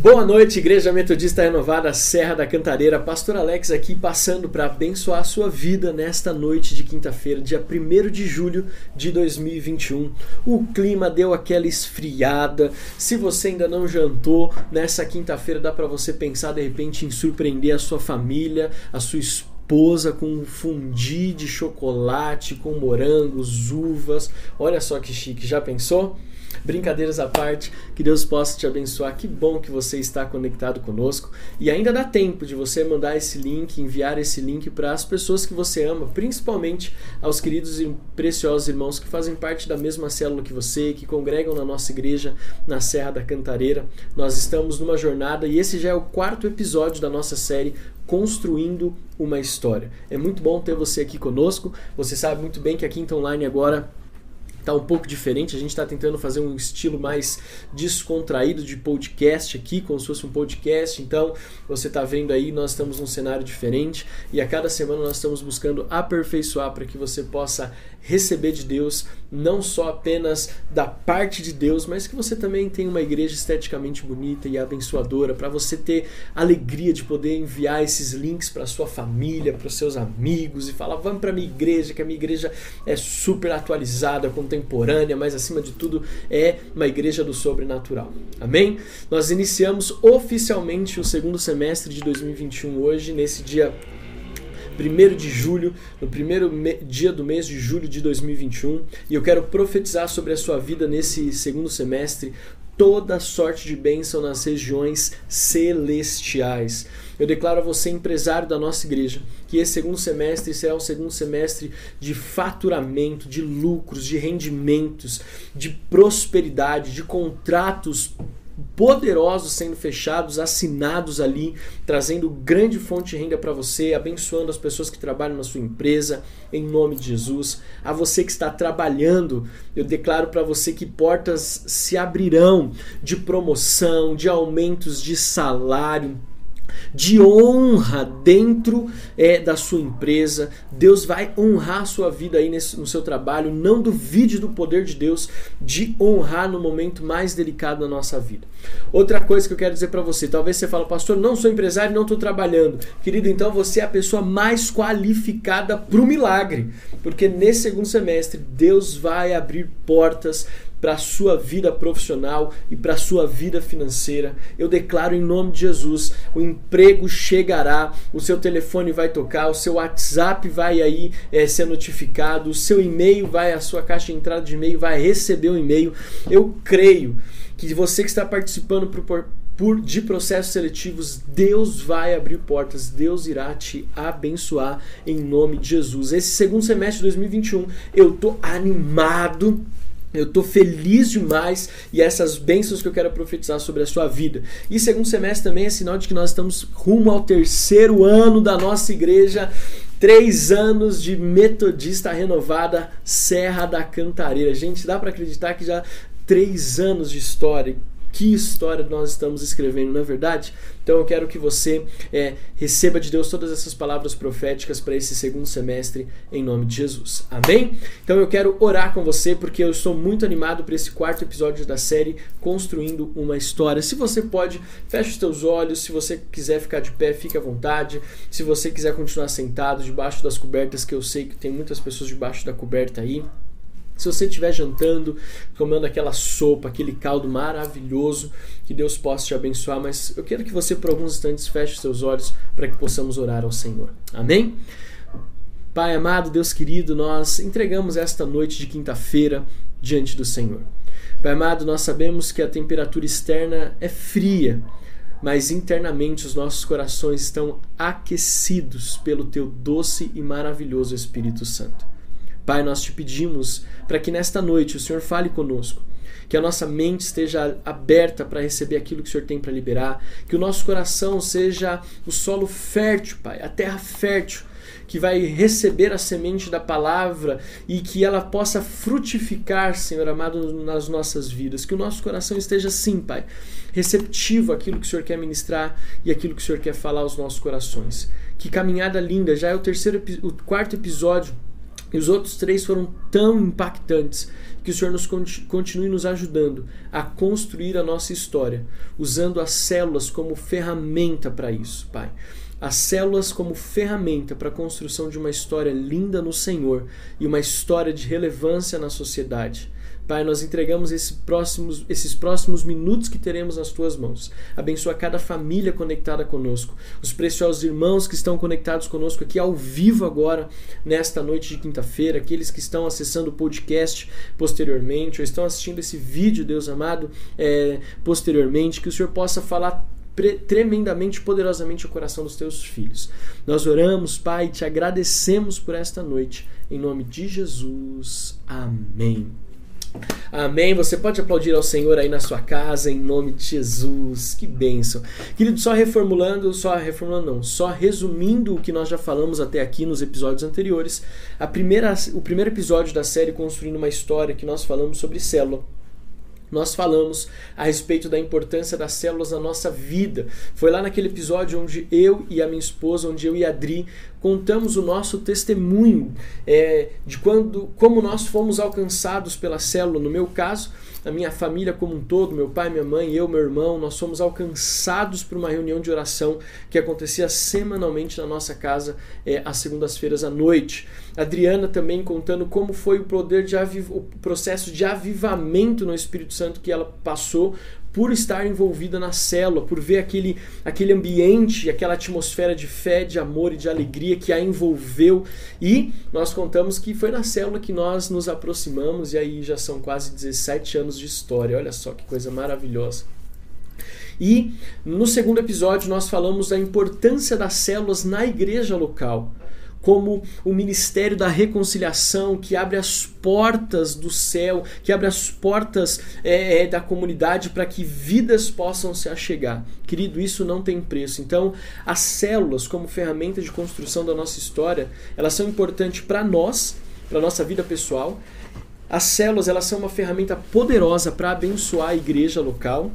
Boa noite, Igreja Metodista Renovada Serra da Cantareira. Pastor Alex aqui passando para abençoar a sua vida nesta noite de quinta-feira, dia 1 de julho de 2021. O clima deu aquela esfriada. Se você ainda não jantou, nessa quinta-feira dá para você pensar de repente em surpreender a sua família, a sua esposa com um fundi de chocolate com morangos, uvas. Olha só que chique, já pensou? Brincadeiras à parte, que Deus possa te abençoar. Que bom que você está conectado conosco. E ainda dá tempo de você mandar esse link, enviar esse link para as pessoas que você ama, principalmente aos queridos e preciosos irmãos que fazem parte da mesma célula que você, que congregam na nossa igreja na Serra da Cantareira. Nós estamos numa jornada e esse já é o quarto episódio da nossa série Construindo uma História. É muito bom ter você aqui conosco. Você sabe muito bem que a Quinta Online agora tá um pouco diferente. A gente está tentando fazer um estilo mais descontraído de podcast aqui, como se fosse um podcast. Então, você está vendo aí, nós estamos num cenário diferente e a cada semana nós estamos buscando aperfeiçoar para que você possa receber de Deus, não só apenas da parte de Deus, mas que você também tenha uma igreja esteticamente bonita e abençoadora, para você ter alegria de poder enviar esses links para sua família, para seus amigos e falar: vamos para minha igreja, que a minha igreja é super atualizada, contemporânea, mas acima de tudo é uma igreja do sobrenatural. Amém? Nós iniciamos oficialmente o segundo semestre de 2021 hoje, nesse dia 1 de julho, no primeiro dia do mês de julho de 2021, e eu quero profetizar sobre a sua vida nesse segundo semestre toda sorte de bênção nas regiões celestiais. Eu declaro a você, empresário da nossa igreja, que esse segundo semestre será um segundo semestre de faturamento, de lucros, de rendimentos, de prosperidade, de contratos poderosos sendo fechados, assinados ali, trazendo grande fonte de renda para você, abençoando as pessoas que trabalham na sua empresa, em nome de Jesus. A você que está trabalhando, eu declaro para você que portas se abrirão de promoção, de aumentos de salário de honra dentro é, da sua empresa. Deus vai honrar a sua vida aí nesse, no seu trabalho. Não duvide do poder de Deus de honrar no momento mais delicado da nossa vida. Outra coisa que eu quero dizer para você, talvez você fale, pastor, não sou empresário, não estou trabalhando. Querido, então você é a pessoa mais qualificada para o milagre, porque nesse segundo semestre Deus vai abrir portas para a sua vida profissional e para a sua vida financeira. Eu declaro em nome de Jesus, o emprego chegará, o seu telefone vai tocar, o seu WhatsApp vai aí é, ser notificado, o seu e-mail vai, a sua caixa de entrada de e-mail vai receber o um e-mail. Eu creio que você que está participando por, por, de processos seletivos, Deus vai abrir portas, Deus irá te abençoar em nome de Jesus. Esse segundo semestre de 2021, eu tô animado eu estou feliz demais e essas bênçãos que eu quero profetizar sobre a sua vida. E segundo semestre também é sinal de que nós estamos rumo ao terceiro ano da nossa igreja. Três anos de metodista renovada Serra da Cantareira. Gente, dá para acreditar que já três anos de história que história nós estamos escrevendo, não é verdade? Então eu quero que você é, receba de Deus todas essas palavras proféticas para esse segundo semestre, em nome de Jesus. Amém? Então eu quero orar com você porque eu estou muito animado para esse quarto episódio da série Construindo uma História. Se você pode, feche os teus olhos. Se você quiser ficar de pé, fique à vontade. Se você quiser continuar sentado debaixo das cobertas, que eu sei que tem muitas pessoas debaixo da coberta aí. Se você estiver jantando, tomando aquela sopa, aquele caldo maravilhoso, que Deus possa te abençoar, mas eu quero que você por alguns instantes feche seus olhos para que possamos orar ao Senhor. Amém? Pai amado, Deus querido, nós entregamos esta noite de quinta-feira diante do Senhor. Pai amado, nós sabemos que a temperatura externa é fria, mas internamente os nossos corações estão aquecidos pelo teu doce e maravilhoso Espírito Santo. Pai, nós te pedimos para que nesta noite o Senhor fale conosco, que a nossa mente esteja aberta para receber aquilo que o Senhor tem para liberar, que o nosso coração seja o solo fértil, Pai, a terra fértil que vai receber a semente da palavra e que ela possa frutificar, Senhor amado, nas nossas vidas. Que o nosso coração esteja sim, Pai, receptivo àquilo que o Senhor quer ministrar e aquilo que o Senhor quer falar aos nossos corações. Que caminhada linda, já é o terceiro, o quarto episódio E os outros três foram tão impactantes que o Senhor nos continue nos ajudando a construir a nossa história, usando as células como ferramenta para isso, Pai. As células como ferramenta para a construção de uma história linda no Senhor e uma história de relevância na sociedade. Pai, nós entregamos esses próximos, esses próximos minutos que teremos nas tuas mãos. Abençoa cada família conectada conosco, os preciosos irmãos que estão conectados conosco aqui ao vivo agora, nesta noite de quinta-feira, aqueles que estão acessando o podcast posteriormente, ou estão assistindo esse vídeo, Deus amado, é, posteriormente, que o Senhor possa falar tremendamente, poderosamente o coração dos teus filhos. Nós oramos, Pai, e te agradecemos por esta noite. Em nome de Jesus. Amém. Amém. Você pode aplaudir ao Senhor aí na sua casa, em nome de Jesus. Que bênção. Querido, só reformulando, só reformulando não, só resumindo o que nós já falamos até aqui nos episódios anteriores. A primeira, o primeiro episódio da série Construindo uma História, que nós falamos sobre célula nós falamos a respeito da importância das células na nossa vida. Foi lá naquele episódio onde eu e a minha esposa, onde eu e a Adri contamos o nosso testemunho é, de quando, como nós fomos alcançados pela célula. No meu caso, a minha família como um todo, meu pai, minha mãe, eu, meu irmão, nós fomos alcançados por uma reunião de oração que acontecia semanalmente na nossa casa é, às segundas-feiras à noite. Adriana também contando como foi o poder de o processo de avivamento no Espírito Santo que ela passou por estar envolvida na célula, por ver aquele, aquele ambiente, aquela atmosfera de fé, de amor e de alegria que a envolveu. E nós contamos que foi na célula que nós nos aproximamos, e aí já são quase 17 anos de história. Olha só que coisa maravilhosa. E no segundo episódio nós falamos da importância das células na igreja local como o ministério da reconciliação que abre as portas do céu, que abre as portas é, é, da comunidade para que vidas possam se achegar. Querido, isso não tem preço. Então, as células, como ferramenta de construção da nossa história, elas são importantes para nós, para nossa vida pessoal. As células, elas são uma ferramenta poderosa para abençoar a igreja local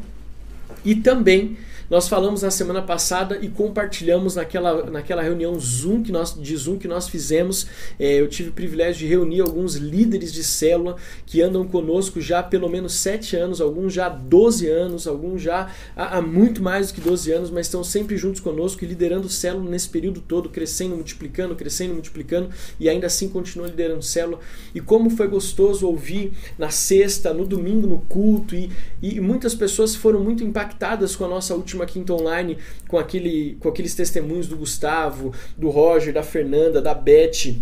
e também nós falamos na semana passada e compartilhamos naquela, naquela reunião Zoom que nós, de Zoom que nós fizemos. É, eu tive o privilégio de reunir alguns líderes de célula que andam conosco já há pelo menos sete anos, alguns já há 12 anos, alguns já há, há muito mais do que 12 anos, mas estão sempre juntos conosco e liderando célula nesse período todo, crescendo, multiplicando, crescendo, multiplicando e ainda assim continuam liderando célula. E como foi gostoso ouvir na sexta, no domingo, no culto, e, e muitas pessoas foram muito impactadas com a nossa última última quinta online com, aquele, com aqueles testemunhos do Gustavo, do Roger, da Fernanda, da Beth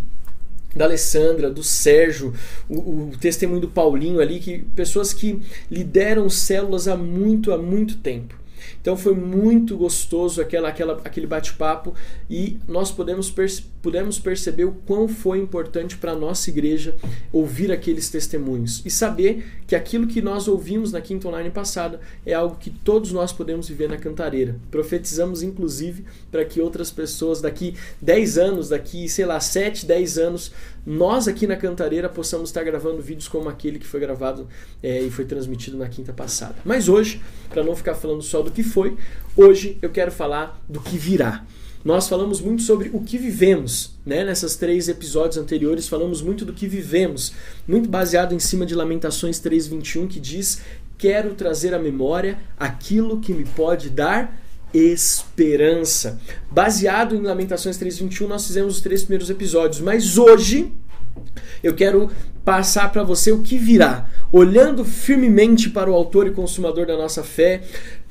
da Alessandra, do Sérgio, o, o, testemunho do Paulinho ali, que pessoas que lideram células há muito, há muito tempo. Então foi muito gostoso aquela, aquela, aquele bate-papo e nós podemos, perce pudemos perceber o quão foi importante para a nossa igreja ouvir aqueles testemunhos e saber que aquilo que nós ouvimos na quinta online passada é algo que todos nós podemos viver na cantareira. Profetizamos inclusive para que outras pessoas daqui 10 anos, daqui, sei lá, 7, 10 anos, nós aqui na Cantareira possamos estar gravando vídeos como aquele que foi gravado é, e foi transmitido na quinta passada. Mas hoje, para não ficar falando só do que foi, hoje eu quero falar do que virá. Nós falamos muito sobre o que vivemos, né? Nessas três episódios anteriores falamos muito do que vivemos, muito baseado em cima de Lamentações 3:21 que diz: "Quero trazer à memória aquilo que me pode dar esperança. Baseado em Lamentações 3:21, nós fizemos os três primeiros episódios, mas hoje eu quero passar para você o que virá, olhando firmemente para o autor e consumador da nossa fé,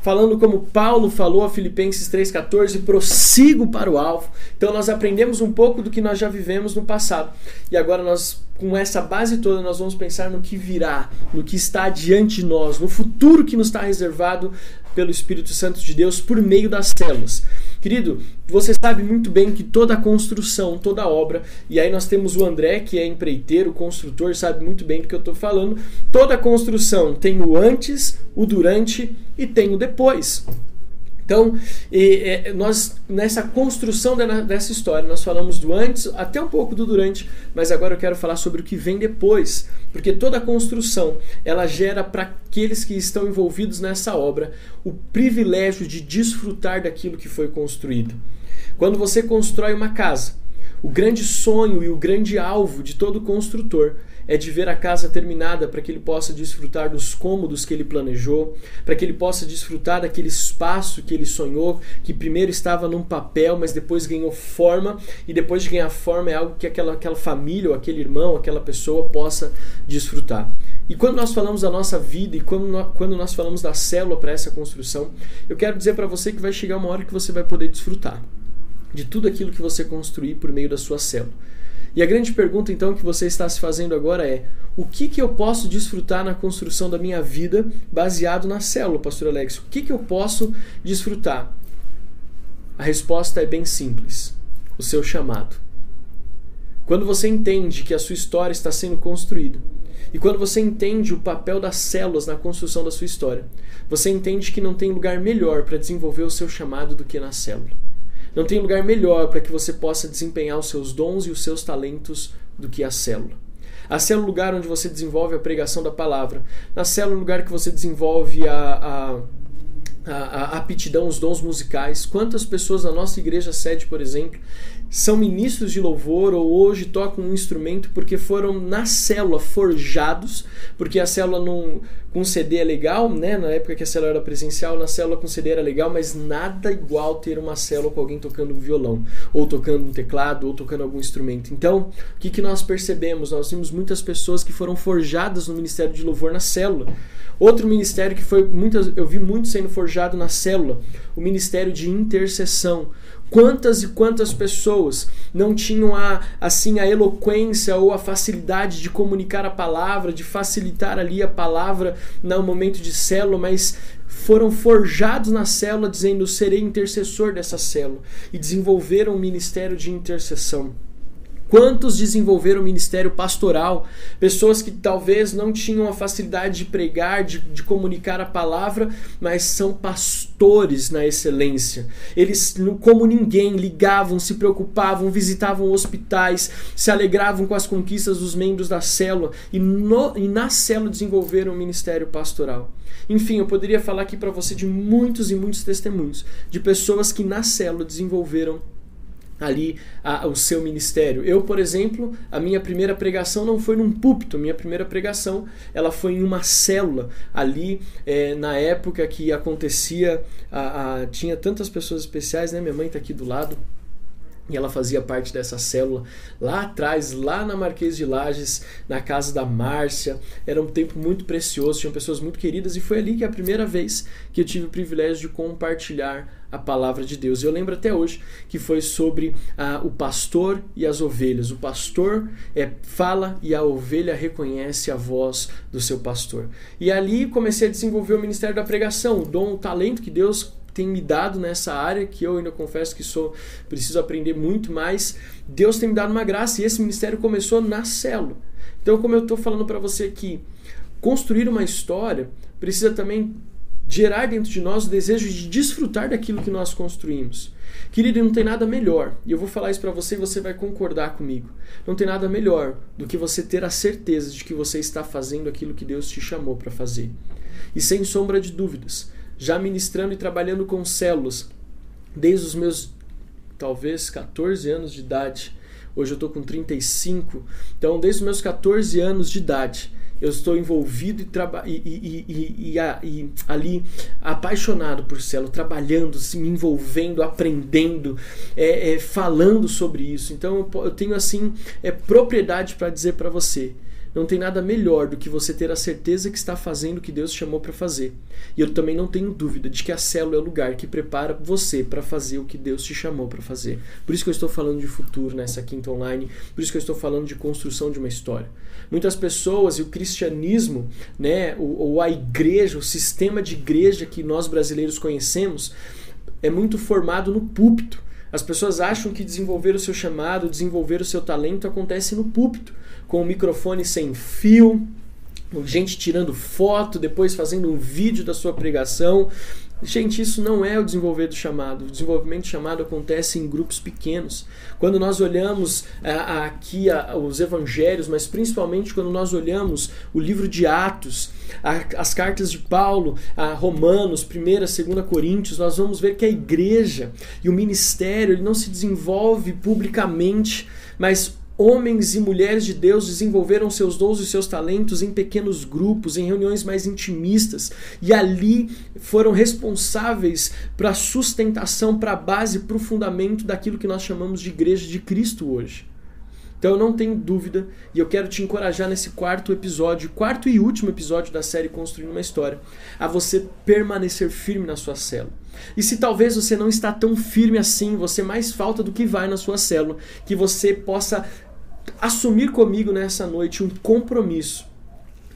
falando como Paulo falou a Filipenses 3:14, prossigo para o alvo. Então nós aprendemos um pouco do que nós já vivemos no passado. E agora nós com essa base toda nós vamos pensar no que virá, no que está diante de nós, no futuro que nos está reservado pelo Espírito Santo de Deus por meio das células. Querido, você sabe muito bem que toda construção, toda obra, e aí nós temos o André, que é empreiteiro, construtor, sabe muito bem do que eu estou falando. Toda construção tem o antes, o durante e tem o depois. Então, e, nós nessa construção dessa história, nós falamos do antes, até um pouco do durante, mas agora eu quero falar sobre o que vem depois, porque toda a construção ela gera para aqueles que estão envolvidos nessa obra o privilégio de desfrutar daquilo que foi construído. Quando você constrói uma casa, O grande sonho e o grande alvo de todo construtor é de ver a casa terminada para que ele possa desfrutar dos cômodos que ele planejou, para que ele possa desfrutar daquele espaço que ele sonhou, que primeiro estava num papel, mas depois ganhou forma, e depois de ganhar forma é algo que aquela, aquela família, ou aquele irmão, aquela pessoa possa desfrutar. E quando nós falamos da nossa vida e quando quando nós falamos da célula para essa construção, eu quero dizer para você que vai chegar uma hora que você vai poder desfrutar de tudo aquilo que você construir por meio da sua célula. E a grande pergunta então que você está se fazendo agora é: o que, que eu posso desfrutar na construção da minha vida baseado na célula, Pastor Alex? O que, que eu posso desfrutar? A resposta é bem simples: o seu chamado. Quando você entende que a sua história está sendo construída, e quando você entende o papel das células na construção da sua história, você entende que não tem lugar melhor para desenvolver o seu chamado do que na célula. Não tem lugar melhor para que você possa desempenhar os seus dons e os seus talentos do que a célula. A célula é o lugar onde você desenvolve a pregação da palavra. Na célula é o lugar que você desenvolve a, a a, a, aptidão, os dons musicais. Quantas pessoas na nossa igreja sede, por exemplo, são ministros de louvor ou hoje tocam um instrumento porque foram na célula forjados, porque a célula não, com CD é legal, né? Na época que a célula era presencial, na célula com CD era legal, mas nada igual ter uma célula com alguém tocando um violão, ou tocando um teclado, ou tocando algum instrumento. Então, o que, que nós percebemos? Nós vimos muitas pessoas que foram forjadas no ministério de louvor na célula. Outro ministério que foi muitas, eu vi muito sendo forjado na célula, o ministério de intercessão. Quantas e quantas pessoas não tinham a, assim a eloquência ou a facilidade de comunicar a palavra, de facilitar ali a palavra no momento de célula, mas foram forjados na célula dizendo serei intercessor dessa célula e desenvolveram um ministério de intercessão. Quantos desenvolveram o ministério pastoral? Pessoas que talvez não tinham a facilidade de pregar, de, de, comunicar a palavra, mas são pastores na excelência. Eles, como ninguém, ligavam, se preocupavam, visitavam hospitais, se alegravam com as conquistas dos membros da célula e, no, e na célula desenvolveram o ministério pastoral. Enfim, eu poderia falar aqui para você de muitos e muitos testemunhos de pessoas que na célula desenvolveram ali a, o seu ministério. Eu, por exemplo, a minha primeira pregação não foi num púlpito, minha primeira pregação ela foi em uma célula ali é, na época que acontecia, a, a, tinha tantas pessoas especiais, né? Minha mãe está aqui do lado, e ela fazia parte dessa célula lá atrás, lá na Marquês de Lages, na casa da Márcia. Era um tempo muito precioso, tinham pessoas muito queridas e foi ali que é a primeira vez que eu tive o privilégio de compartilhar a palavra de Deus. Eu lembro até hoje que foi sobre ah, o pastor e as ovelhas. O pastor é, fala e a ovelha reconhece a voz do seu pastor. E ali comecei a desenvolver o ministério da pregação, o dom, o talento que Deus tem me dado nessa área, que eu ainda confesso que sou preciso aprender muito mais. Deus tem me dado uma graça e esse ministério começou na célula. Então, como eu estou falando para você aqui, construir uma história precisa também gerar dentro de nós o desejo de desfrutar daquilo que nós construímos. Querido, não tem nada melhor, e eu vou falar isso para você e você vai concordar comigo. Não tem nada melhor do que você ter a certeza de que você está fazendo aquilo que Deus te chamou para fazer. E sem sombra de dúvidas, já ministrando e trabalhando com células desde os meus talvez 14 anos de idade. Hoje eu estou com 35, então desde os meus 14 anos de idade eu estou envolvido e, e, e, e, ali apaixonado por célula, trabalhando, se me envolvendo, aprendendo, é, é, falando sobre isso. Então eu tenho assim é, propriedade para dizer para você não tem nada melhor do que você ter a certeza que está fazendo o que Deus chamou para fazer. E eu também não tenho dúvida de que a célula é o lugar que prepara você para fazer o que Deus te chamou para fazer. Por isso que eu estou falando de futuro nessa quinta online, por isso que eu estou falando de construção de uma história. Muitas pessoas e o cristianismo, né, ou, ou a igreja, o sistema de igreja que nós brasileiros conhecemos, é muito formado no púlpito. As pessoas acham que desenvolver o seu chamado, desenvolver o seu talento acontece no púlpito com o microfone sem fio, gente tirando foto, depois fazendo um vídeo da sua pregação. Gente, isso não é o desenvolver do chamado. O desenvolvimento do chamado acontece em grupos pequenos. Quando nós olhamos é, aqui a, os evangelhos, mas principalmente quando nós olhamos o livro de Atos, as cartas de Paulo, a Romanos, 1 e 2 Coríntios, nós vamos ver que a igreja e o ministério ele não se desenvolve publicamente, mas Homens e mulheres de Deus desenvolveram seus dons e seus talentos em pequenos grupos, em reuniões mais intimistas, e ali foram responsáveis para a sustentação, para a base, para o fundamento daquilo que nós chamamos de Igreja de Cristo hoje. Então eu não tenho dúvida e eu quero te encorajar nesse quarto episódio, quarto e último episódio da série Construindo uma História, a você permanecer firme na sua célula. E se talvez você não está tão firme assim, você mais falta do que vai na sua célula, que você possa assumir comigo nessa noite um compromisso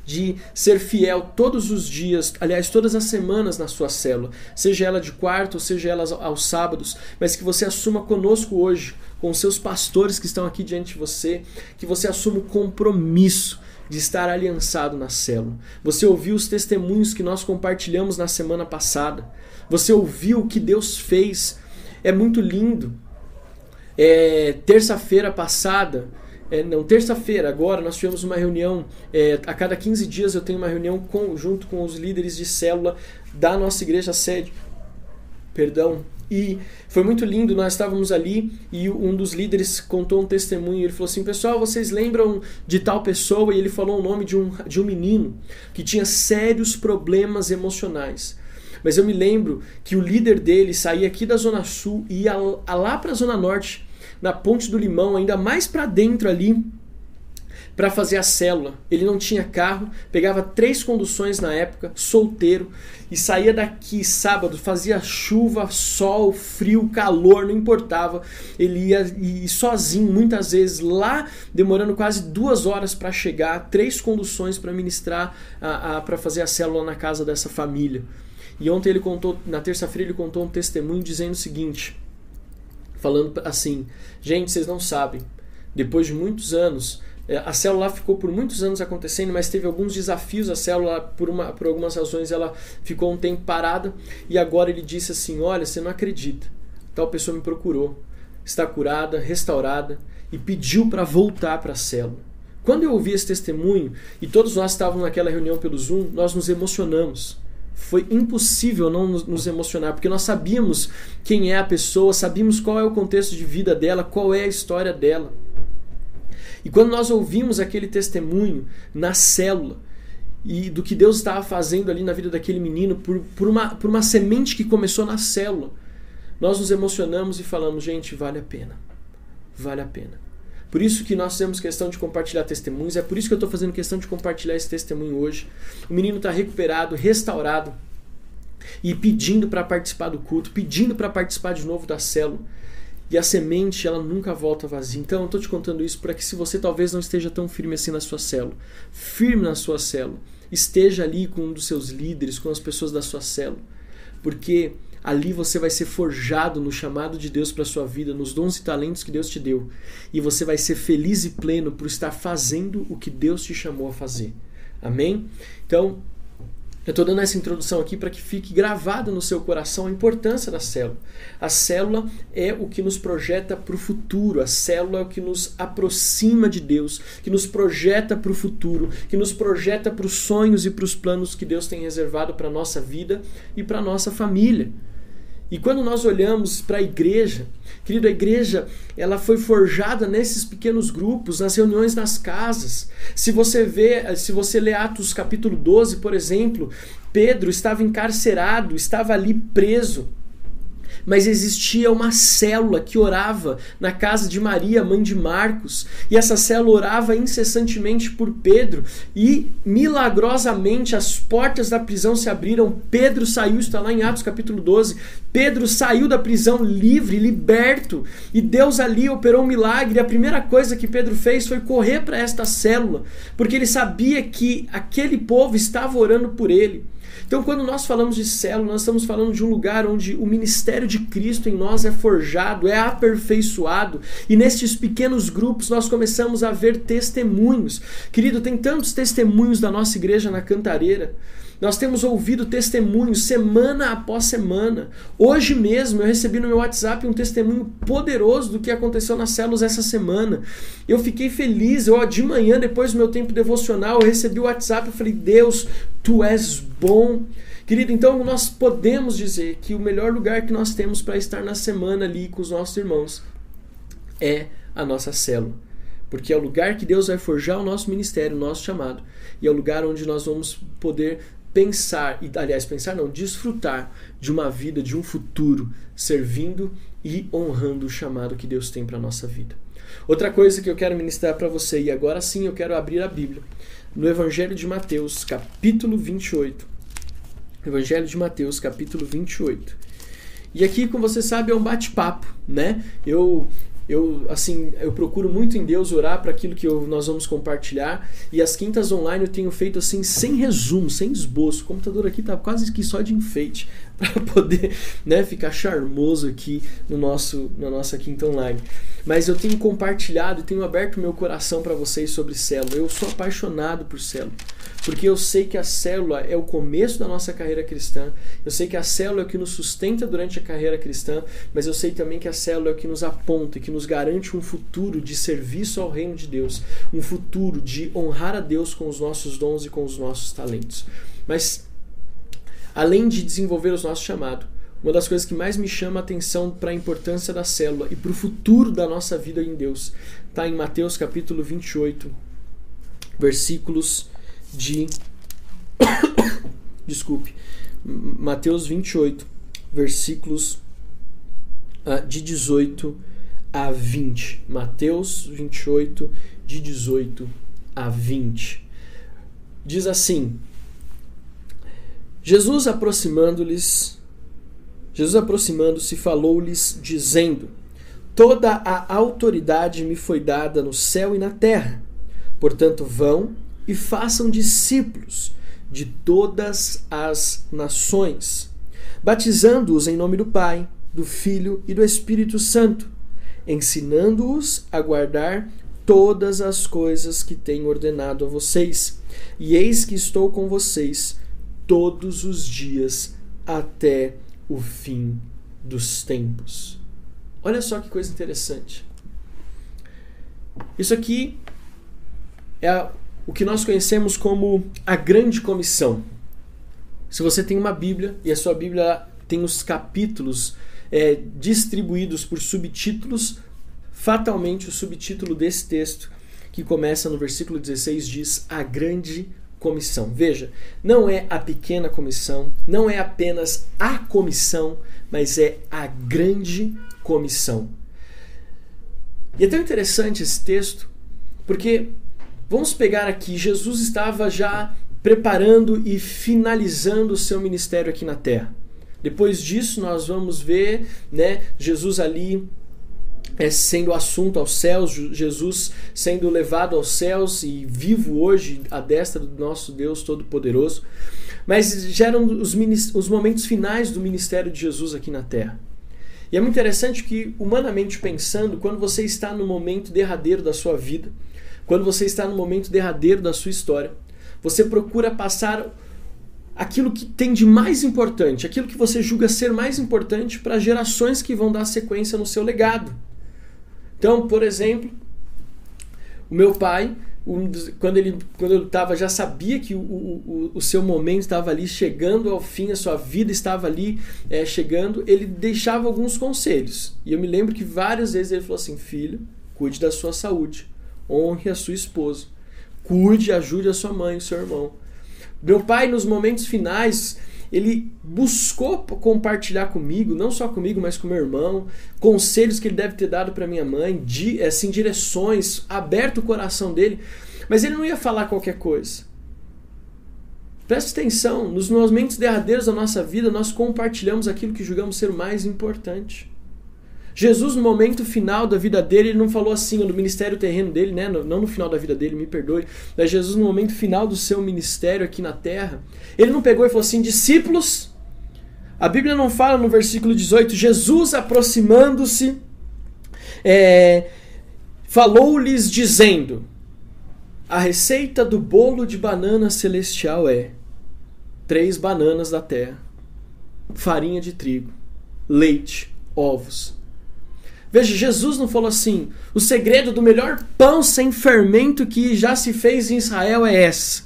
de ser fiel todos os dias, aliás, todas as semanas na sua célula, seja ela de quarto, seja ela aos sábados, mas que você assuma conosco hoje, com os seus pastores que estão aqui diante de você, que você assuma o compromisso de estar aliançado na célula. Você ouviu os testemunhos que nós compartilhamos na semana passada. Você ouviu o que Deus fez. É muito lindo. É, Terça-feira passada, é, não, terça-feira, agora, nós tivemos uma reunião. É, a cada 15 dias eu tenho uma reunião com, junto com os líderes de célula da nossa igreja sede. Perdão. E foi muito lindo, nós estávamos ali e um dos líderes contou um testemunho. Ele falou assim: Pessoal, vocês lembram de tal pessoa? E ele falou o nome de um, de um menino que tinha sérios problemas emocionais. Mas eu me lembro que o líder dele saía aqui da Zona Sul e ia lá para a Zona Norte na Ponte do Limão, ainda mais para dentro ali, para fazer a célula. Ele não tinha carro, pegava três conduções na época, solteiro, e saía daqui sábado, fazia chuva, sol, frio, calor, não importava. Ele ia e sozinho, muitas vezes, lá, demorando quase duas horas para chegar, três conduções para ministrar, para fazer a célula na casa dessa família. E ontem ele contou, na terça-feira, ele contou um testemunho dizendo o seguinte falando assim: gente, vocês não sabem, depois de muitos anos, é, a célula ficou por muitos anos acontecendo, mas teve alguns desafios. A célula, por, uma, por algumas razões, ela ficou um tempo parada. E agora ele disse assim: Olha, você não acredita. Tal pessoa me procurou, está curada, restaurada e pediu para voltar para a célula. Quando eu ouvi esse testemunho e todos nós estávamos naquela reunião pelo Zoom, nós nos emocionamos foi impossível não nos emocionar, porque nós sabíamos quem é a pessoa, sabíamos qual é o contexto de vida dela, qual é a história dela. E quando nós ouvimos aquele testemunho na célula, e do que Deus estava fazendo ali na vida daquele menino, por, por, uma, por uma semente que começou na célula, nós nos emocionamos e falamos: gente, vale a pena. Vale a pena. Por isso que nós temos questão de compartilhar testemunhos. É por isso que eu estou fazendo questão de compartilhar esse testemunho hoje. O menino está recuperado, restaurado e pedindo para participar do culto, pedindo para participar de novo da célula. E a semente, ela nunca volta vazia. Então, eu estou te contando isso para que se você talvez não esteja tão firme assim na sua célula, firme na sua célula, esteja ali com um dos seus líderes, com as pessoas da sua célula. Porque Ali você vai ser forjado no chamado de Deus para sua vida, nos dons e talentos que Deus te deu. E você vai ser feliz e pleno por estar fazendo o que Deus te chamou a fazer. Amém? Então, eu estou dando essa introdução aqui para que fique gravado no seu coração a importância da célula. A célula é o que nos projeta para o futuro, a célula é o que nos aproxima de Deus, que nos projeta para o futuro, que nos projeta para os sonhos e para os planos que Deus tem reservado para a nossa vida e para a nossa família. E quando nós olhamos para a igreja, querido, a igreja ela foi forjada nesses pequenos grupos, nas reuniões nas casas. Se você vê, se você lê Atos capítulo 12, por exemplo, Pedro estava encarcerado, estava ali preso mas existia uma célula que orava na casa de Maria, mãe de Marcos, e essa célula orava incessantemente por Pedro, e milagrosamente as portas da prisão se abriram. Pedro saiu, está lá em Atos capítulo 12. Pedro saiu da prisão livre, liberto, e Deus ali operou um milagre. A primeira coisa que Pedro fez foi correr para esta célula, porque ele sabia que aquele povo estava orando por ele. Então, quando nós falamos de célula, nós estamos falando de um lugar onde o ministério de Cristo em nós é forjado, é aperfeiçoado, e nestes pequenos grupos nós começamos a ver testemunhos. Querido, tem tantos testemunhos da nossa igreja na Cantareira Nós temos ouvido testemunhos semana após semana. Hoje mesmo eu recebi no meu WhatsApp um testemunho poderoso do que aconteceu nas células essa semana. Eu fiquei feliz. Eu, de manhã, depois do meu tempo devocional, eu recebi o WhatsApp e falei: Deus, tu és bom. Querido, então nós podemos dizer que o melhor lugar que nós temos para estar na semana ali com os nossos irmãos é a nossa célula. Porque é o lugar que Deus vai forjar o nosso ministério, o nosso chamado. E é o lugar onde nós vamos poder pensar, e aliás, pensar não, desfrutar de uma vida, de um futuro, servindo e honrando o chamado que Deus tem para a nossa vida. Outra coisa que eu quero ministrar para você, e agora sim eu quero abrir a Bíblia, no Evangelho de Mateus, capítulo 28. Evangelho de Mateus, capítulo 28. E aqui, como você sabe, é um bate-papo, né? Eu eu assim eu procuro muito em Deus orar para aquilo que eu, nós vamos compartilhar. E as quintas online eu tenho feito assim sem resumo sem esboço. O computador aqui tá quase que só de enfeite para poder né, ficar charmoso aqui no nosso na nossa quinta online mas eu tenho compartilhado e tenho aberto meu coração para vocês sobre célula eu sou apaixonado por célula porque eu sei que a célula é o começo da nossa carreira cristã, eu sei que a célula é o que nos sustenta durante a carreira cristã, mas eu sei também que a célula é o que nos aponta, que nos garante um futuro de serviço ao reino de Deus, um futuro de honrar a Deus com os nossos dons e com os nossos talentos. Mas, além de desenvolver o nosso chamado, uma das coisas que mais me chama a atenção para a importância da célula e para o futuro da nossa vida em Deus está em Mateus capítulo 28, versículos de. Desculpe. Mateus 28, versículos uh, de 18 a 20. Mateus 28, de 18 a 20. Diz assim: Jesus aproximando-lhes, Jesus aproximando-se, falou-lhes, dizendo: Toda a autoridade me foi dada no céu e na terra. Portanto, vão e façam discípulos de todas as nações, batizando-os em nome do Pai, do Filho e do Espírito Santo, ensinando-os a guardar todas as coisas que tenho ordenado a vocês. E eis que estou com vocês todos os dias até o fim dos tempos. Olha só que coisa interessante. Isso aqui é o que nós conhecemos como a Grande Comissão. Se você tem uma Bíblia e a sua Bíblia tem os capítulos é, distribuídos por subtítulos, fatalmente o subtítulo desse texto, que começa no versículo 16, diz a Grande Comissão. Veja, não é a pequena comissão, não é apenas a comissão, mas é a Grande Comissão. E é tão interessante esse texto, porque Vamos pegar aqui, Jesus estava já preparando e finalizando o seu ministério aqui na terra. Depois disso, nós vamos ver né, Jesus ali é, sendo assunto aos céus, Jesus sendo levado aos céus e vivo hoje à destra do nosso Deus Todo-Poderoso. Mas já eram os, os momentos finais do ministério de Jesus aqui na terra. E é muito interessante que, humanamente pensando, quando você está no momento derradeiro da sua vida, quando você está no momento derradeiro da sua história, você procura passar aquilo que tem de mais importante, aquilo que você julga ser mais importante para gerações que vão dar sequência no seu legado. Então, por exemplo, o meu pai, quando ele quando eu estava já sabia que o, o, o seu momento estava ali chegando ao fim, a sua vida estava ali é, chegando, ele deixava alguns conselhos. E eu me lembro que várias vezes ele falou assim: filho, cuide da sua saúde honre a sua esposa. Cuide ajude a sua mãe, o seu irmão. Meu pai, nos momentos finais, ele buscou compartilhar comigo, não só comigo, mas com meu irmão, conselhos que ele deve ter dado para minha mãe, de, assim, direções, aberto o coração dele, mas ele não ia falar qualquer coisa. Preste atenção, nos momentos derradeiros da nossa vida, nós compartilhamos aquilo que julgamos ser o mais importante. Jesus, no momento final da vida dele, ele não falou assim, no ministério terreno dele, né? não no final da vida dele, me perdoe, mas Jesus, no momento final do seu ministério aqui na terra, ele não pegou e falou assim: discípulos. A Bíblia não fala no versículo 18: Jesus aproximando-se, é, falou-lhes dizendo: A receita do bolo de banana celestial é: três bananas da terra, farinha de trigo, leite, ovos. Veja, Jesus não falou assim: o segredo do melhor pão sem fermento que já se fez em Israel é essa.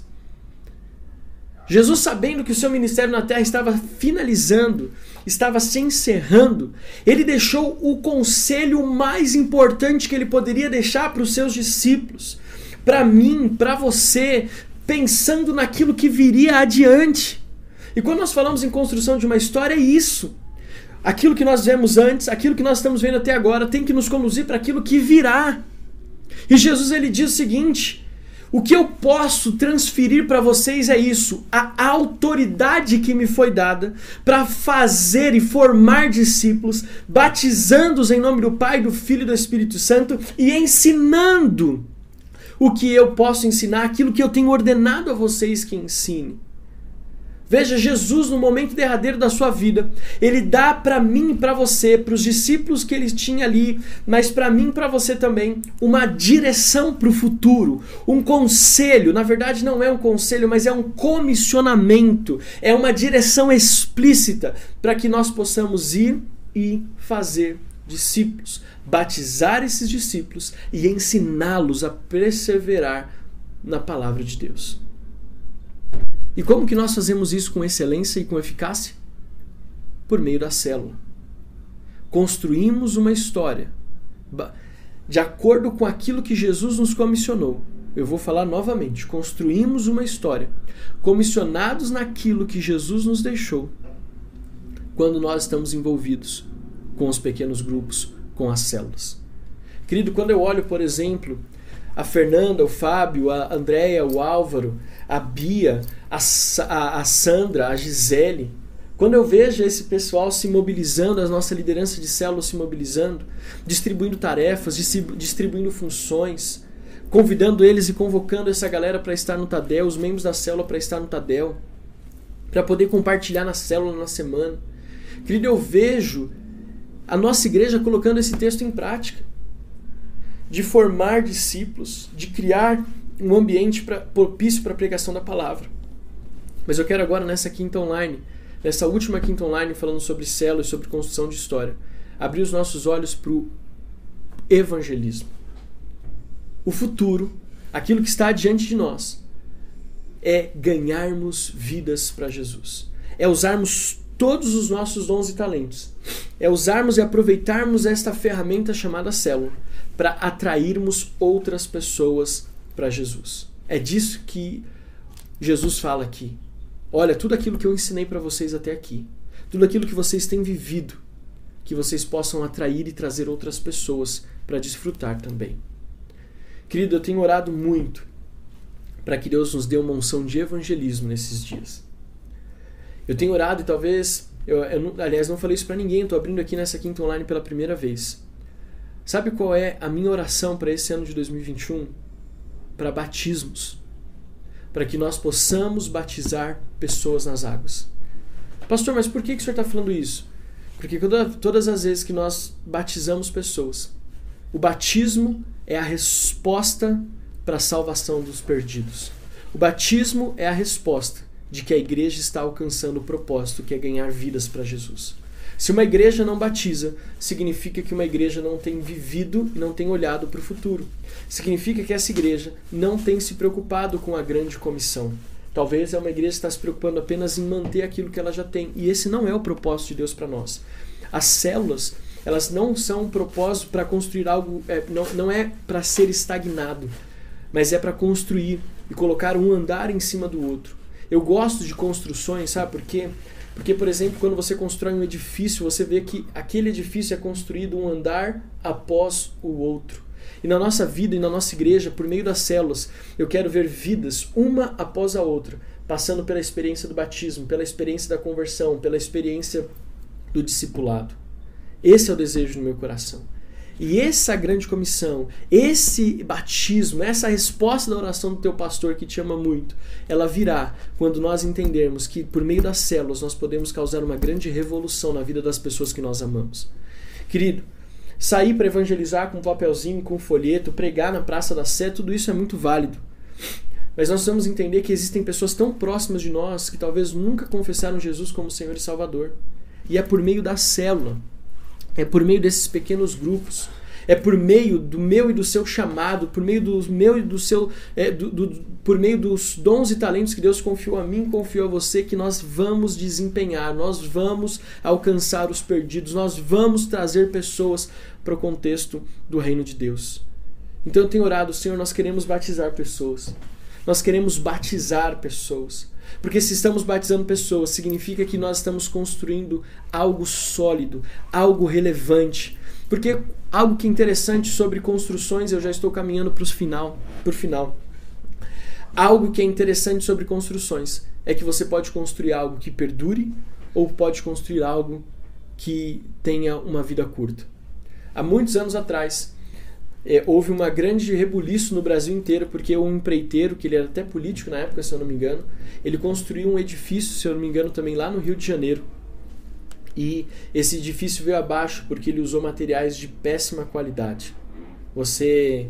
Jesus, sabendo que o seu ministério na terra estava finalizando, estava se encerrando, ele deixou o conselho mais importante que ele poderia deixar para os seus discípulos, para mim, para você, pensando naquilo que viria adiante. E quando nós falamos em construção de uma história, é isso. Aquilo que nós vemos antes, aquilo que nós estamos vendo até agora, tem que nos conduzir para aquilo que virá. E Jesus ele diz o seguinte: o que eu posso transferir para vocês é isso, a autoridade que me foi dada para fazer e formar discípulos, batizando-os em nome do Pai, do Filho e do Espírito Santo e ensinando o que eu posso ensinar, aquilo que eu tenho ordenado a vocês que ensine. Veja, Jesus, no momento derradeiro da sua vida, ele dá para mim e para você, para os discípulos que ele tinha ali, mas para mim e para você também, uma direção para o futuro, um conselho. Na verdade, não é um conselho, mas é um comissionamento, é uma direção explícita para que nós possamos ir e fazer discípulos, batizar esses discípulos e ensiná-los a perseverar na palavra de Deus. E como que nós fazemos isso com excelência e com eficácia? Por meio da célula. Construímos uma história de acordo com aquilo que Jesus nos comissionou. Eu vou falar novamente. Construímos uma história comissionados naquilo que Jesus nos deixou quando nós estamos envolvidos com os pequenos grupos, com as células. Querido, quando eu olho, por exemplo, a Fernanda, o Fábio, a Andréia, o Álvaro, a Bia, a, a, a Sandra, a Gisele. Quando eu vejo esse pessoal se mobilizando, a nossa liderança de célula se mobilizando, distribuindo tarefas, distribuindo funções, convidando eles e convocando essa galera para estar no Tadel, os membros da célula para estar no Tadel, para poder compartilhar na célula na semana. Querido, eu vejo a nossa igreja colocando esse texto em prática, de formar discípulos, de criar um ambiente pra, propício para a pregação da palavra. Mas eu quero agora, nessa quinta online, nessa última quinta online, falando sobre célula e sobre construção de história, abrir os nossos olhos para o evangelismo. O futuro, aquilo que está diante de nós, é ganharmos vidas para Jesus. É usarmos todos os nossos dons e talentos. É usarmos e aproveitarmos esta ferramenta chamada célula para atrairmos outras pessoas para Jesus. É disso que Jesus fala aqui. Olha, tudo aquilo que eu ensinei para vocês até aqui, tudo aquilo que vocês têm vivido, que vocês possam atrair e trazer outras pessoas para desfrutar também. Querido, eu tenho orado muito para que Deus nos dê uma unção de evangelismo nesses dias. Eu tenho orado e talvez, eu, eu aliás, não falei isso para ninguém, estou abrindo aqui nessa quinta online pela primeira vez. Sabe qual é a minha oração para esse ano de 2021? para batismos, para que nós possamos batizar pessoas nas águas. Pastor, mas por que, que o senhor está falando isso? Porque todas as vezes que nós batizamos pessoas, o batismo é a resposta para a salvação dos perdidos. O batismo é a resposta de que a igreja está alcançando o propósito que é ganhar vidas para Jesus. Se uma igreja não batiza, significa que uma igreja não tem vivido e não tem olhado para o futuro. Significa que essa igreja não tem se preocupado com a grande comissão. Talvez é uma igreja que está se preocupando apenas em manter aquilo que ela já tem. E esse não é o propósito de Deus para nós. As células, elas não são um propósito para construir algo, é, não, não é para ser estagnado, mas é para construir e colocar um andar em cima do outro. Eu gosto de construções, sabe por quê? Porque, por exemplo, quando você constrói um edifício, você vê que aquele edifício é construído um andar após o outro. E na nossa vida e na nossa igreja, por meio das células, eu quero ver vidas uma após a outra, passando pela experiência do batismo, pela experiência da conversão, pela experiência do discipulado. Esse é o desejo no meu coração. E essa grande comissão, esse batismo, essa resposta da oração do teu pastor que te ama muito, ela virá quando nós entendermos que por meio das células nós podemos causar uma grande revolução na vida das pessoas que nós amamos. Querido, sair para evangelizar com um papelzinho, com um folheto, pregar na Praça da Sé, tudo isso é muito válido. Mas nós precisamos entender que existem pessoas tão próximas de nós que talvez nunca confessaram Jesus como Senhor e Salvador. E é por meio da célula, é por meio desses pequenos grupos, é por meio do meu e do seu chamado, por meio do meu e do seu, é, do, do, por meio dos dons e talentos que Deus confiou a mim, confiou a você, que nós vamos desempenhar, nós vamos alcançar os perdidos, nós vamos trazer pessoas para o contexto do reino de Deus. Então eu tenho orado, Senhor, nós queremos batizar pessoas. Nós queremos batizar pessoas. Porque se estamos batizando pessoas, significa que nós estamos construindo algo sólido, algo relevante. Porque algo que é interessante sobre construções, eu já estou caminhando para o final, pro final. Algo que é interessante sobre construções é que você pode construir algo que perdure ou pode construir algo que tenha uma vida curta. Há muitos anos atrás, é, houve uma grande rebuliço no Brasil inteiro, porque um empreiteiro, que ele era até político na época, se eu não me engano, ele construiu um edifício, se eu não me engano, também lá no Rio de Janeiro. E esse edifício veio abaixo porque ele usou materiais de péssima qualidade. Você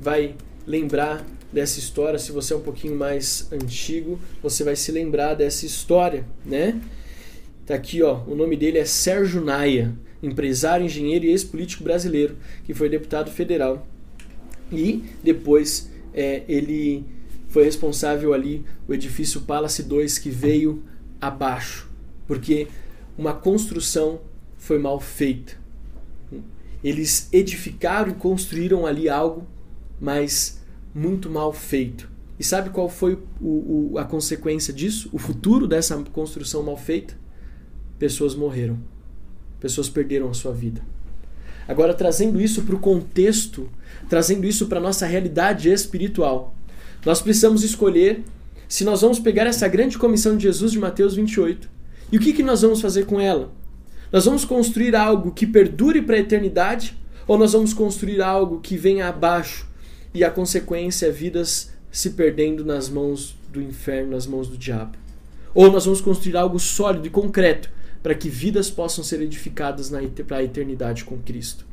vai lembrar dessa história, se você é um pouquinho mais antigo, você vai se lembrar dessa história, né? Tá aqui, ó, o nome dele é Sérgio Naia empresário, engenheiro e ex-político brasileiro, que foi deputado federal. E depois é, ele foi responsável ali, o edifício Palace 2, que veio abaixo, porque uma construção foi mal feita. Eles edificaram e construíram ali algo, mas muito mal feito. E sabe qual foi o, o, a consequência disso? O futuro dessa construção mal feita? Pessoas morreram pessoas perderam a sua vida. Agora, trazendo isso para o contexto, trazendo isso para a nossa realidade espiritual, nós precisamos escolher se nós vamos pegar essa grande comissão de Jesus de Mateus 28 e o que, que nós vamos fazer com ela? Nós vamos construir algo que perdure para a eternidade ou nós vamos construir algo que venha abaixo e a consequência vidas se perdendo nas mãos do inferno, nas mãos do diabo? Ou nós vamos construir algo sólido e concreto para que vidas possam ser edificadas para a eternidade com Cristo.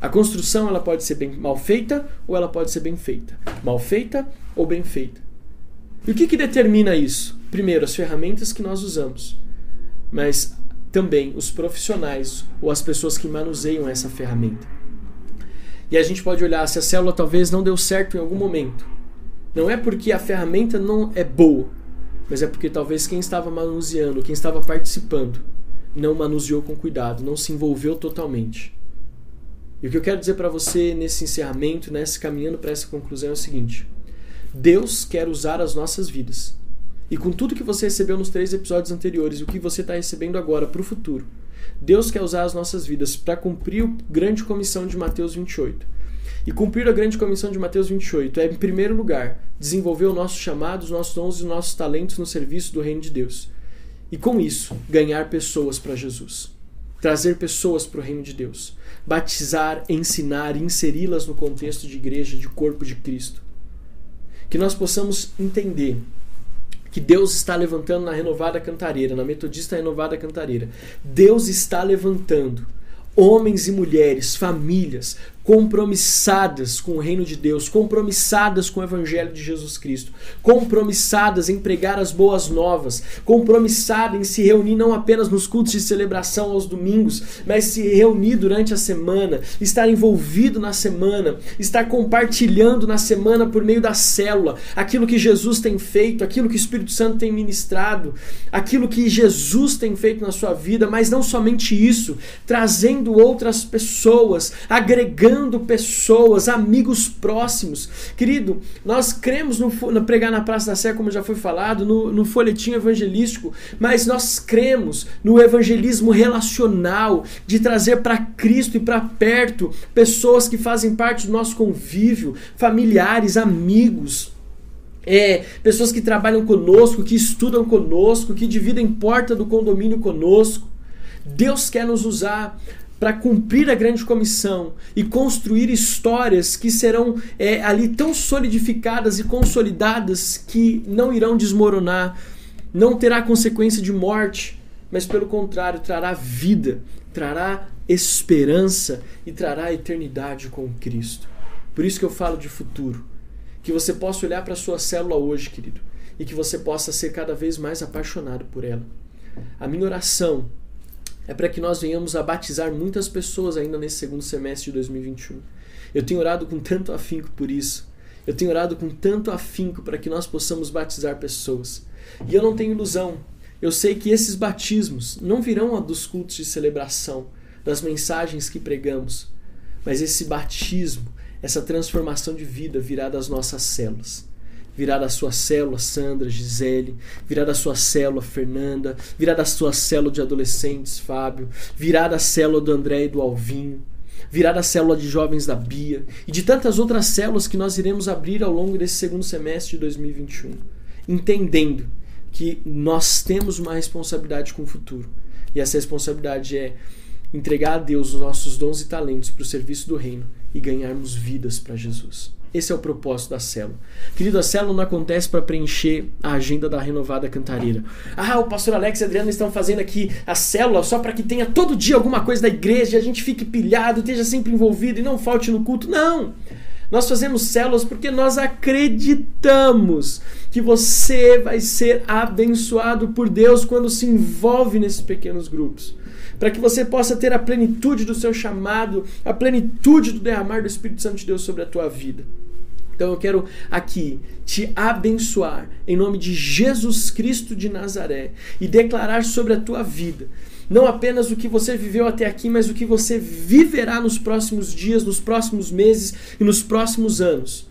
A construção ela pode ser bem mal feita ou ela pode ser bem feita. Mal feita ou bem feita. E o que, que determina isso? Primeiro, as ferramentas que nós usamos, mas também os profissionais ou as pessoas que manuseiam essa ferramenta. E a gente pode olhar se a célula talvez não deu certo em algum momento. Não é porque a ferramenta não é boa, mas é porque talvez quem estava manuseando, quem estava participando, não manuseou com cuidado, não se envolveu totalmente. E o que eu quero dizer para você nesse encerramento, nesse caminhando para essa conclusão é o seguinte: Deus quer usar as nossas vidas. E com tudo que você recebeu nos três episódios anteriores e o que você está recebendo agora para o futuro, Deus quer usar as nossas vidas para cumprir a grande comissão de Mateus 28 e cumprir a grande comissão de Mateus 28 é, em primeiro lugar, desenvolver o nosso chamado, os nossos dons e os nossos talentos no serviço do reino de Deus. E com isso, ganhar pessoas para Jesus. Trazer pessoas para o reino de Deus. Batizar, ensinar inseri-las no contexto de igreja, de corpo de Cristo. Que nós possamos entender que Deus está levantando na renovada cantareira, na metodista renovada cantareira. Deus está levantando homens e mulheres, famílias, compromissadas com o reino de Deus, compromissadas com o evangelho de Jesus Cristo, compromissadas em pregar as boas novas, compromissadas em se reunir não apenas nos cultos de celebração aos domingos, mas se reunir durante a semana, estar envolvido na semana, estar compartilhando na semana por meio da célula aquilo que Jesus tem feito, aquilo que o Espírito Santo tem ministrado, aquilo que Jesus tem feito na sua vida, mas não somente isso, trazendo outras pessoas, agregando pessoas, amigos próximos. Querido, nós cremos no, no pregar na Praça da Sé, como já foi falado, no, no folhetim evangelístico, mas nós cremos no evangelismo relacional, de trazer para Cristo e para perto pessoas que fazem parte do nosso convívio, familiares, amigos. É, pessoas que trabalham conosco, que estudam conosco, que dividem porta do condomínio conosco. Deus quer nos usar para cumprir a grande comissão e construir histórias que serão é, ali tão solidificadas e consolidadas que não irão desmoronar, não terá consequência de morte, mas pelo contrário, trará vida, trará esperança e trará eternidade com Cristo. Por isso que eu falo de futuro. Que você possa olhar para a sua célula hoje, querido, e que você possa ser cada vez mais apaixonado por ela. A minha oração é para que nós venhamos a batizar muitas pessoas ainda nesse segundo semestre de 2021. Eu tenho orado com tanto afinco por isso. Eu tenho orado com tanto afinco para que nós possamos batizar pessoas. E eu não tenho ilusão. Eu sei que esses batismos não virão dos cultos de celebração, das mensagens que pregamos, mas esse batismo, essa transformação de vida virá das nossas células virá da sua célula Sandra, Gisele, virá da sua célula Fernanda, virá da sua célula de adolescentes Fábio, virá da célula do André e do Alvinho, virá da célula de jovens da Bia e de tantas outras células que nós iremos abrir ao longo desse segundo semestre de 2021, entendendo que nós temos uma responsabilidade com o futuro. E essa responsabilidade é entregar a Deus os nossos dons e talentos para o serviço do reino e ganharmos vidas para Jesus. Esse é o propósito da célula. Querido, a célula não acontece para preencher a agenda da renovada cantareira. Ah, o pastor Alex e Adriano estão fazendo aqui a célula só para que tenha todo dia alguma coisa da igreja e a gente fique pilhado, esteja sempre envolvido e não falte no culto. Não! Nós fazemos células porque nós acreditamos que você vai ser abençoado por Deus quando se envolve nesses pequenos grupos para que você possa ter a plenitude do seu chamado, a plenitude do derramar do Espírito Santo de Deus sobre a tua vida. Então eu quero aqui te abençoar em nome de Jesus Cristo de Nazaré e declarar sobre a tua vida não apenas o que você viveu até aqui, mas o que você viverá nos próximos dias, nos próximos meses e nos próximos anos,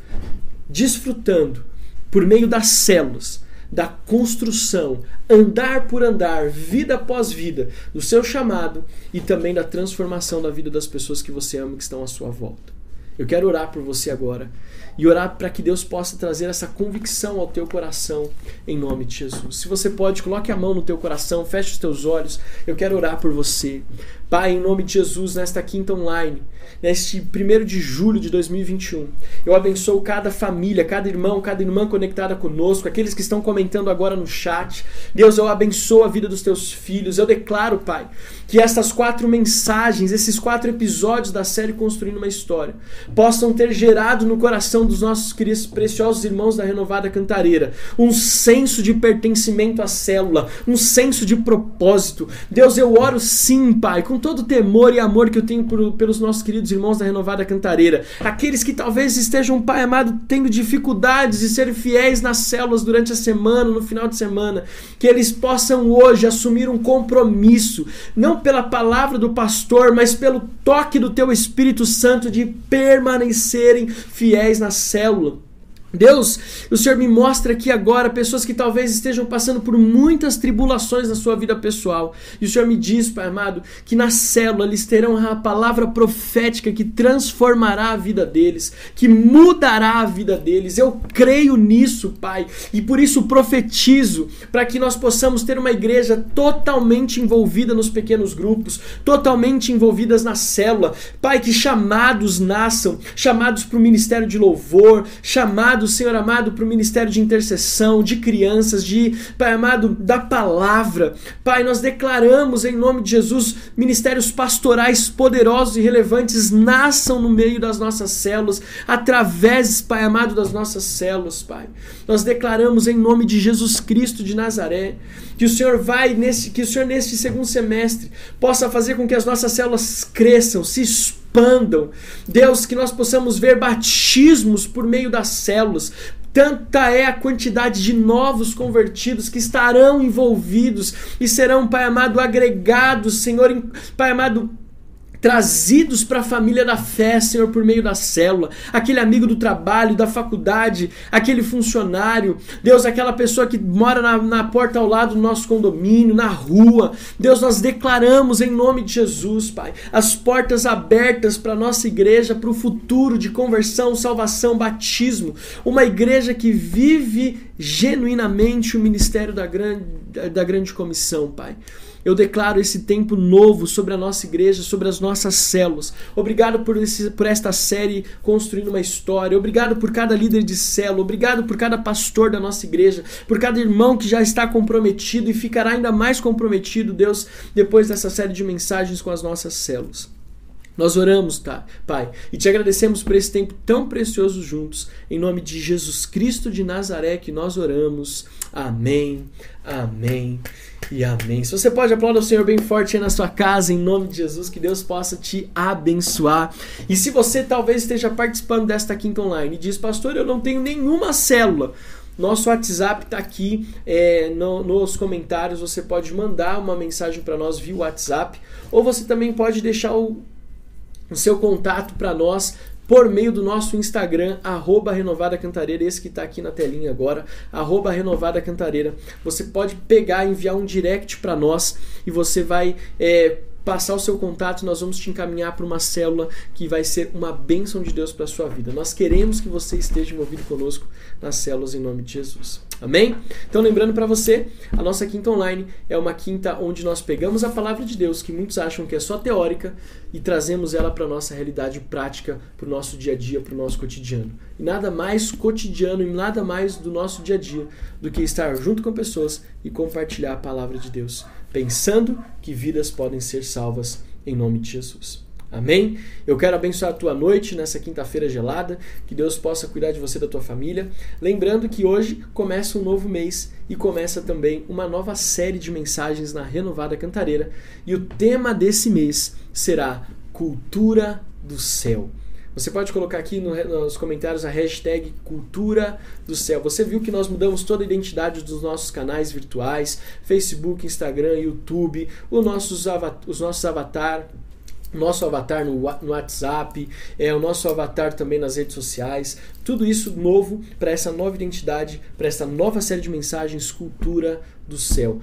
desfrutando por meio das células da construção, andar por andar, vida após vida, do seu chamado e também da transformação da vida das pessoas que você ama e que estão à sua volta. Eu quero orar por você agora e orar para que Deus possa trazer essa convicção ao teu coração em nome de Jesus. Se você pode, coloque a mão no teu coração, feche os teus olhos. Eu quero orar por você. Pai, em nome de Jesus, nesta quinta online, neste primeiro de julho de 2021, eu abençoo cada família, cada irmão, cada irmã conectada conosco, aqueles que estão comentando agora no chat. Deus, eu abençoo a vida dos teus filhos. Eu declaro, Pai, que estas quatro mensagens, esses quatro episódios da série Construindo uma História, possam ter gerado no coração dos nossos queridos preciosos irmãos da Renovada Cantareira um senso de pertencimento à célula, um senso de propósito. Deus, eu oro sim, Pai, com todo o temor e amor que eu tenho por, pelos nossos queridos irmãos da Renovada Cantareira. Aqueles que talvez estejam, Pai amado, tendo dificuldades de ser fiéis nas células durante a semana, no final de semana. Que eles possam hoje assumir um compromisso, não pela palavra do pastor, mas pelo toque do teu Espírito Santo de permanecerem fiéis na célula. Deus, o Senhor me mostra aqui agora pessoas que talvez estejam passando por muitas tribulações na sua vida pessoal. E o Senhor me diz, Pai amado, que na célula eles terão a palavra profética que transformará a vida deles, que mudará a vida deles. Eu creio nisso, Pai, e por isso profetizo para que nós possamos ter uma igreja totalmente envolvida nos pequenos grupos, totalmente envolvidas na célula. Pai, que chamados nasçam, chamados para o ministério de louvor, chamados Senhor amado, para o ministério de intercessão, de crianças, de, Pai amado, da palavra. Pai, nós declaramos em nome de Jesus ministérios pastorais poderosos e relevantes nasçam no meio das nossas células, através, Pai amado, das nossas células, Pai. Nós declaramos em nome de Jesus Cristo de Nazaré que o Senhor vai nesse, que o Senhor neste segundo semestre possa fazer com que as nossas células cresçam, se expandam. Deus, que nós possamos ver batismos por meio das células, Tanta é a quantidade de novos convertidos que estarão envolvidos e serão, Pai amado, agregados, Senhor, Pai amado, trazidos para a família da fé, Senhor, por meio da célula, aquele amigo do trabalho, da faculdade, aquele funcionário, Deus, aquela pessoa que mora na, na porta ao lado do nosso condomínio, na rua, Deus, nós declaramos em nome de Jesus, Pai, as portas abertas para nossa igreja, para o futuro de conversão, salvação, batismo, uma igreja que vive genuinamente o ministério da grande, da grande comissão, Pai. Eu declaro esse tempo novo sobre a nossa igreja, sobre as nossas células. Obrigado por, esse, por esta série Construindo uma História. Obrigado por cada líder de célula. Obrigado por cada pastor da nossa igreja. Por cada irmão que já está comprometido e ficará ainda mais comprometido, Deus, depois dessa série de mensagens com as nossas células. Nós oramos, tá, Pai, e te agradecemos por esse tempo tão precioso juntos. Em nome de Jesus Cristo de Nazaré que nós oramos. Amém, amém e amém. Se você pode, aplaudir o Senhor bem forte aí na sua casa, em nome de Jesus, que Deus possa te abençoar. E se você talvez esteja participando desta quinta online e diz, pastor, eu não tenho nenhuma célula. Nosso WhatsApp está aqui é, no, nos comentários. Você pode mandar uma mensagem para nós via WhatsApp, ou você também pode deixar o o seu contato para nós por meio do nosso Instagram, arroba Renovada Cantareira, esse que está aqui na telinha agora, arroba Renovada Cantareira. Você pode pegar, enviar um direct para nós e você vai é, passar o seu contato, nós vamos te encaminhar para uma célula que vai ser uma bênção de Deus para a sua vida. Nós queremos que você esteja envolvido conosco nas células em nome de Jesus. Amém? Então, lembrando para você, a nossa quinta online é uma quinta onde nós pegamos a palavra de Deus, que muitos acham que é só teórica, e trazemos ela para nossa realidade prática, para o nosso dia a dia, para o nosso cotidiano. E nada mais cotidiano e nada mais do nosso dia a dia do que estar junto com pessoas e compartilhar a palavra de Deus, pensando que vidas podem ser salvas em nome de Jesus. Amém? Eu quero abençoar a tua noite nessa quinta-feira gelada, que Deus possa cuidar de você e da tua família. Lembrando que hoje começa um novo mês e começa também uma nova série de mensagens na Renovada Cantareira, e o tema desse mês será Cultura do Céu. Você pode colocar aqui nos comentários a hashtag Cultura do Céu. Você viu que nós mudamos toda a identidade dos nossos canais virtuais, Facebook, Instagram, YouTube, os nossos, os nossos avatar, nosso avatar no, WhatsApp, é o nosso avatar também nas redes sociais, tudo isso novo para essa nova identidade, para essa nova série de mensagens, cultura do céu.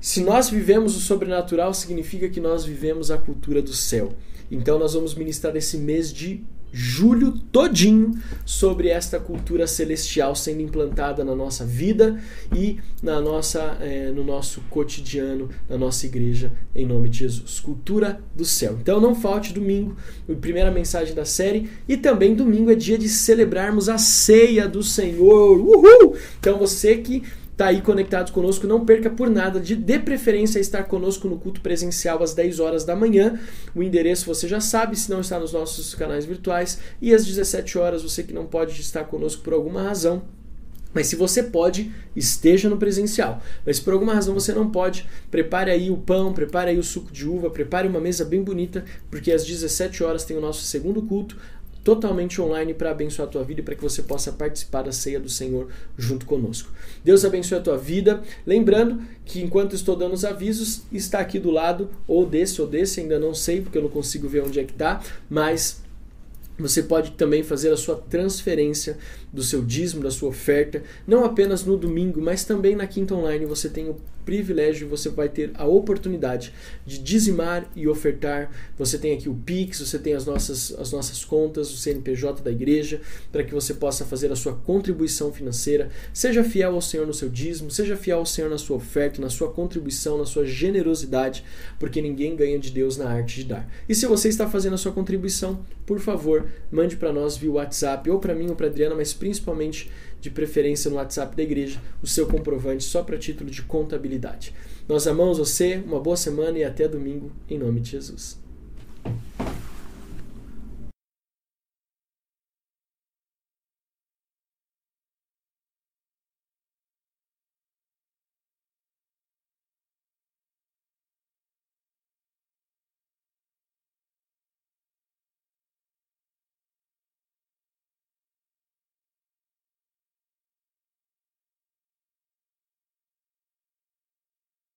Se nós vivemos o sobrenatural, significa que nós vivemos a cultura do céu. Então nós vamos ministrar esse mês de julho todinho sobre esta cultura celestial sendo implantada na nossa vida e na nossa, é, no nosso cotidiano, na nossa igreja, em nome de Jesus. Cultura do céu. Então não falte domingo, primeira mensagem da série, e também domingo é dia de celebrarmos a ceia do Senhor. Uhul! Então você que está aí conectado conosco, não perca por nada, de, de preferência estar conosco no culto presencial às 10 horas da manhã. O endereço você já sabe, se não está nos nossos canais virtuais, e às 17 horas, você que não pode estar conosco por alguma razão, mas se você pode, esteja no presencial. Mas se por alguma razão você não pode, prepare aí o pão, prepare aí o suco de uva, prepare uma mesa bem bonita, porque às 17 horas tem o nosso segundo culto totalmente online para abençoar a tua vida e para que você possa participar da ceia do Senhor junto conosco. Deus abençoe a tua vida. Lembrando que enquanto estou dando os avisos, está aqui do lado, ou desse ou desse, ainda não sei porque eu não consigo ver onde é que está, mas você pode também fazer a sua transferência do seu dízimo, da sua oferta, não apenas no domingo, mas também na quinta online. Você tem o privilégio, você vai ter a oportunidade de dizimar e ofertar. Você tem aqui o Pix, você tem as nossas, as nossas contas, o CNPJ da igreja, para que você possa fazer a sua contribuição financeira. Seja fiel ao Senhor no seu dízimo, seja fiel ao Senhor na sua oferta, na sua contribuição, na sua generosidade, porque ninguém ganha de Deus na arte de dar. E se você está fazendo a sua contribuição, por favor, mande para nós via WhatsApp, ou para mim ou para Adriana, mas principalmente de preferência no WhatsApp da igreja, o seu comprovante só para título de contabilidade. Nós amamos você, uma boa semana e até domingo, em nome de Jesus.